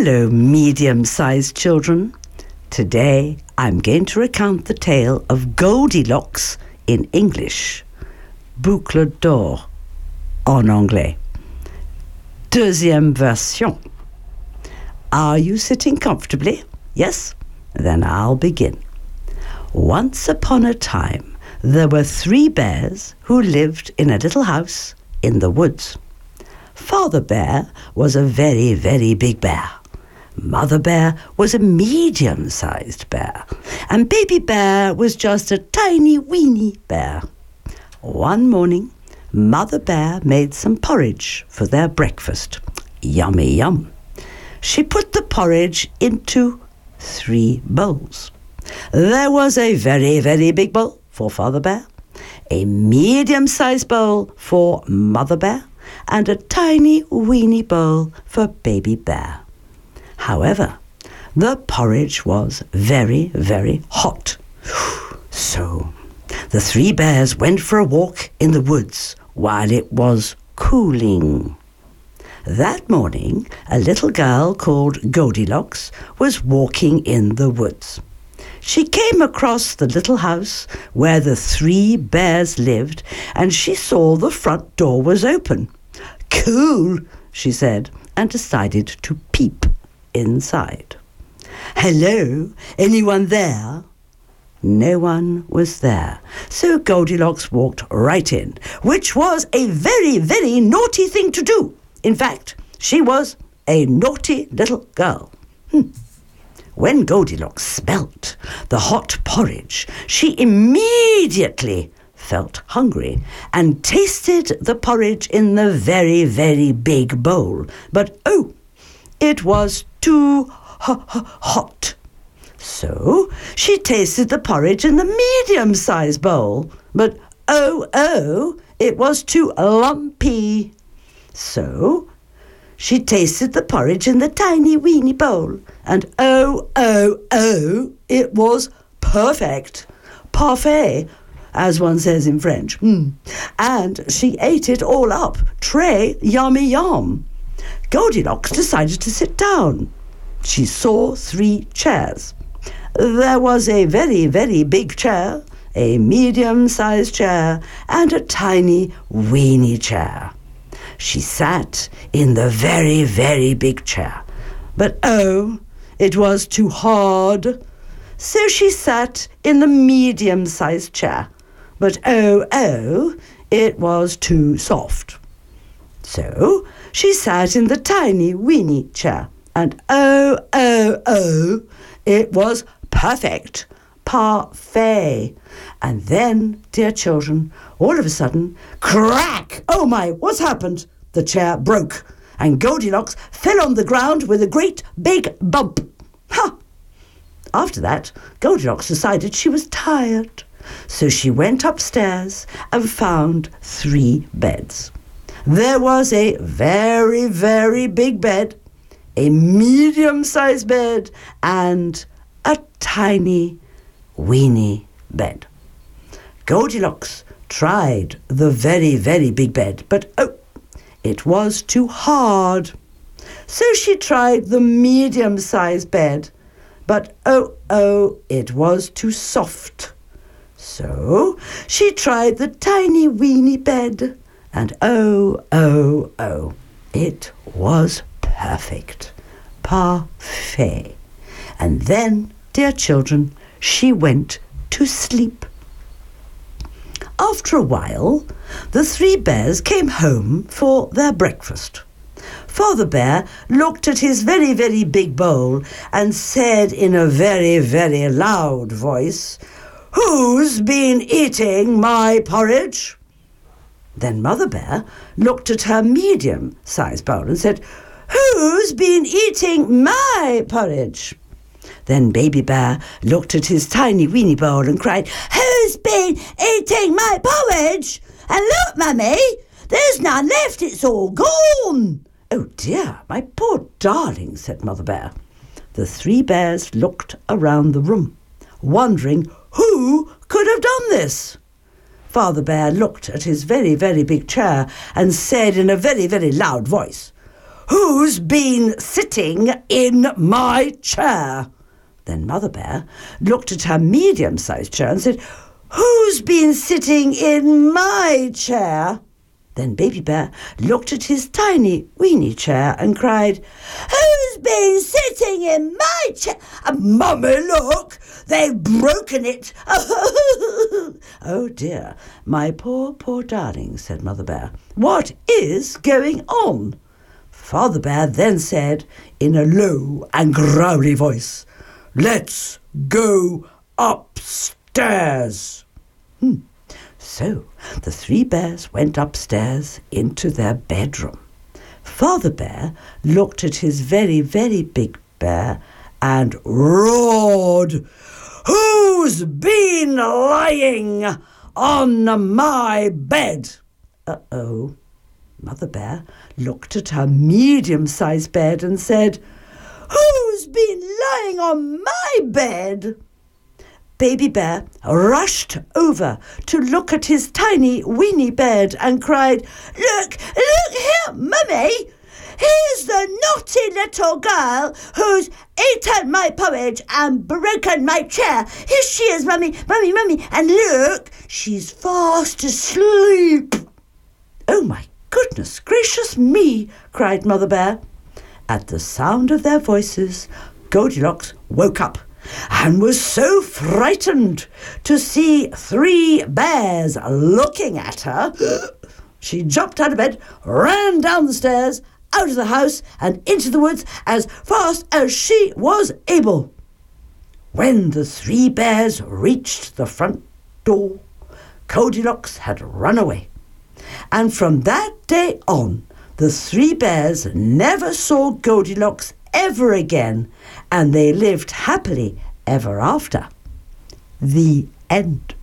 Hello, medium sized children. Today I'm going to recount the tale of Goldilocks in English. Boucle d'or en anglais. Deuxième version. Are you sitting comfortably? Yes? Then I'll begin. Once upon a time, there were three bears who lived in a little house in the woods. Father Bear was a very, very big bear. Mother Bear was a medium sized bear, and Baby Bear was just a tiny, weeny bear. One morning, Mother Bear made some porridge for their breakfast. Yummy, yum. She put the porridge into three bowls. There was a very, very big bowl for Father Bear, a medium sized bowl for Mother Bear, and a tiny, weeny bowl for Baby Bear. However, the porridge was very, very hot. So the three bears went for a walk in the woods while it was cooling. That morning, a little girl called Goldilocks was walking in the woods. She came across the little house where the three bears lived, and she saw the front door was open. Cool, she said, and decided to peep inside. Hello, anyone there? No one was there, so Goldilocks walked right in, which was a very, very naughty thing to do. In fact, she was a naughty little girl. Hmm. When Goldilocks smelt the hot porridge, she immediately felt hungry and tasted the porridge in the very, very big bowl. But oh, it was too hot. So she tasted the porridge in the medium sized bowl, but oh, oh, it was too lumpy. So she tasted the porridge in the tiny weeny bowl, and oh, oh, oh, it was perfect. Parfait, as one says in French. Mm. And she ate it all up. Tray yummy yum. Goldilocks decided to sit down. She saw three chairs. There was a very, very big chair, a medium sized chair, and a tiny, weeny chair. She sat in the very, very big chair. But oh, it was too hard. So she sat in the medium sized chair. But oh, oh, it was too soft. So she sat in the tiny, weeny chair. And oh, oh, oh, it was perfect. Parfait. And then, dear children, all of a sudden, crack! Oh my, what's happened? The chair broke, and Goldilocks fell on the ground with a great big bump. Ha! After that, Goldilocks decided she was tired. So she went upstairs and found three beds. There was a very, very big bed, a medium sized bed, and a tiny, weeny bed. Goldilocks tried the very, very big bed, but oh, it was too hard. So she tried the medium sized bed, but oh, oh, it was too soft. So she tried the tiny weeny bed, and oh, oh, oh, it was perfect. Parfait. And then, dear children, she went to sleep. After a while, the three bears came home for their breakfast. Father Bear looked at his very, very big bowl and said in a very, very loud voice, Who's been eating my porridge? Then Mother Bear looked at her medium sized bowl and said, Who's been eating my porridge? Then Baby Bear looked at his tiny weeny bowl and cried, Who's been eating my porridge? And look, Mummy, there's none left, it's all gone. Oh dear, my poor darling, said Mother Bear. The three bears looked around the room, wondering who could have done this. Father Bear looked at his very, very big chair and said in a very, very loud voice, Who's been sitting in my chair? Then Mother Bear looked at her medium sized chair and said, Who's been sitting in my chair? Then Baby Bear looked at his tiny, weeny chair and cried, Who's been sitting in my chair? Uh, Mummy, look, they've broken it. oh dear, my poor, poor darling, said Mother Bear. What is going on? Father Bear then said in a low and growly voice, Let's go upstairs. Hmm. So the three bears went upstairs into their bedroom. Father Bear looked at his very, very big bear and roared, Who's been lying on my bed? Uh oh. Mother Bear looked at her medium sized bed and said, Who's been lying on my bed? Baby Bear rushed over to look at his tiny, weeny bed and cried, Look, look here, Mummy! Here's the naughty little girl who's eaten my porridge and broken my chair. Here she is, Mummy, Mummy, Mummy, and look, she's fast asleep. Oh, my goodness gracious me, cried Mother Bear. At the sound of their voices, Goldilocks woke up and was so frightened to see three bears looking at her. she jumped out of bed, ran down the stairs, out of the house, and into the woods as fast as she was able. When the three bears reached the front door, Goldilocks had run away. And from that day on, the three bears never saw Goldilocks ever again, and they lived happily ever after. The end.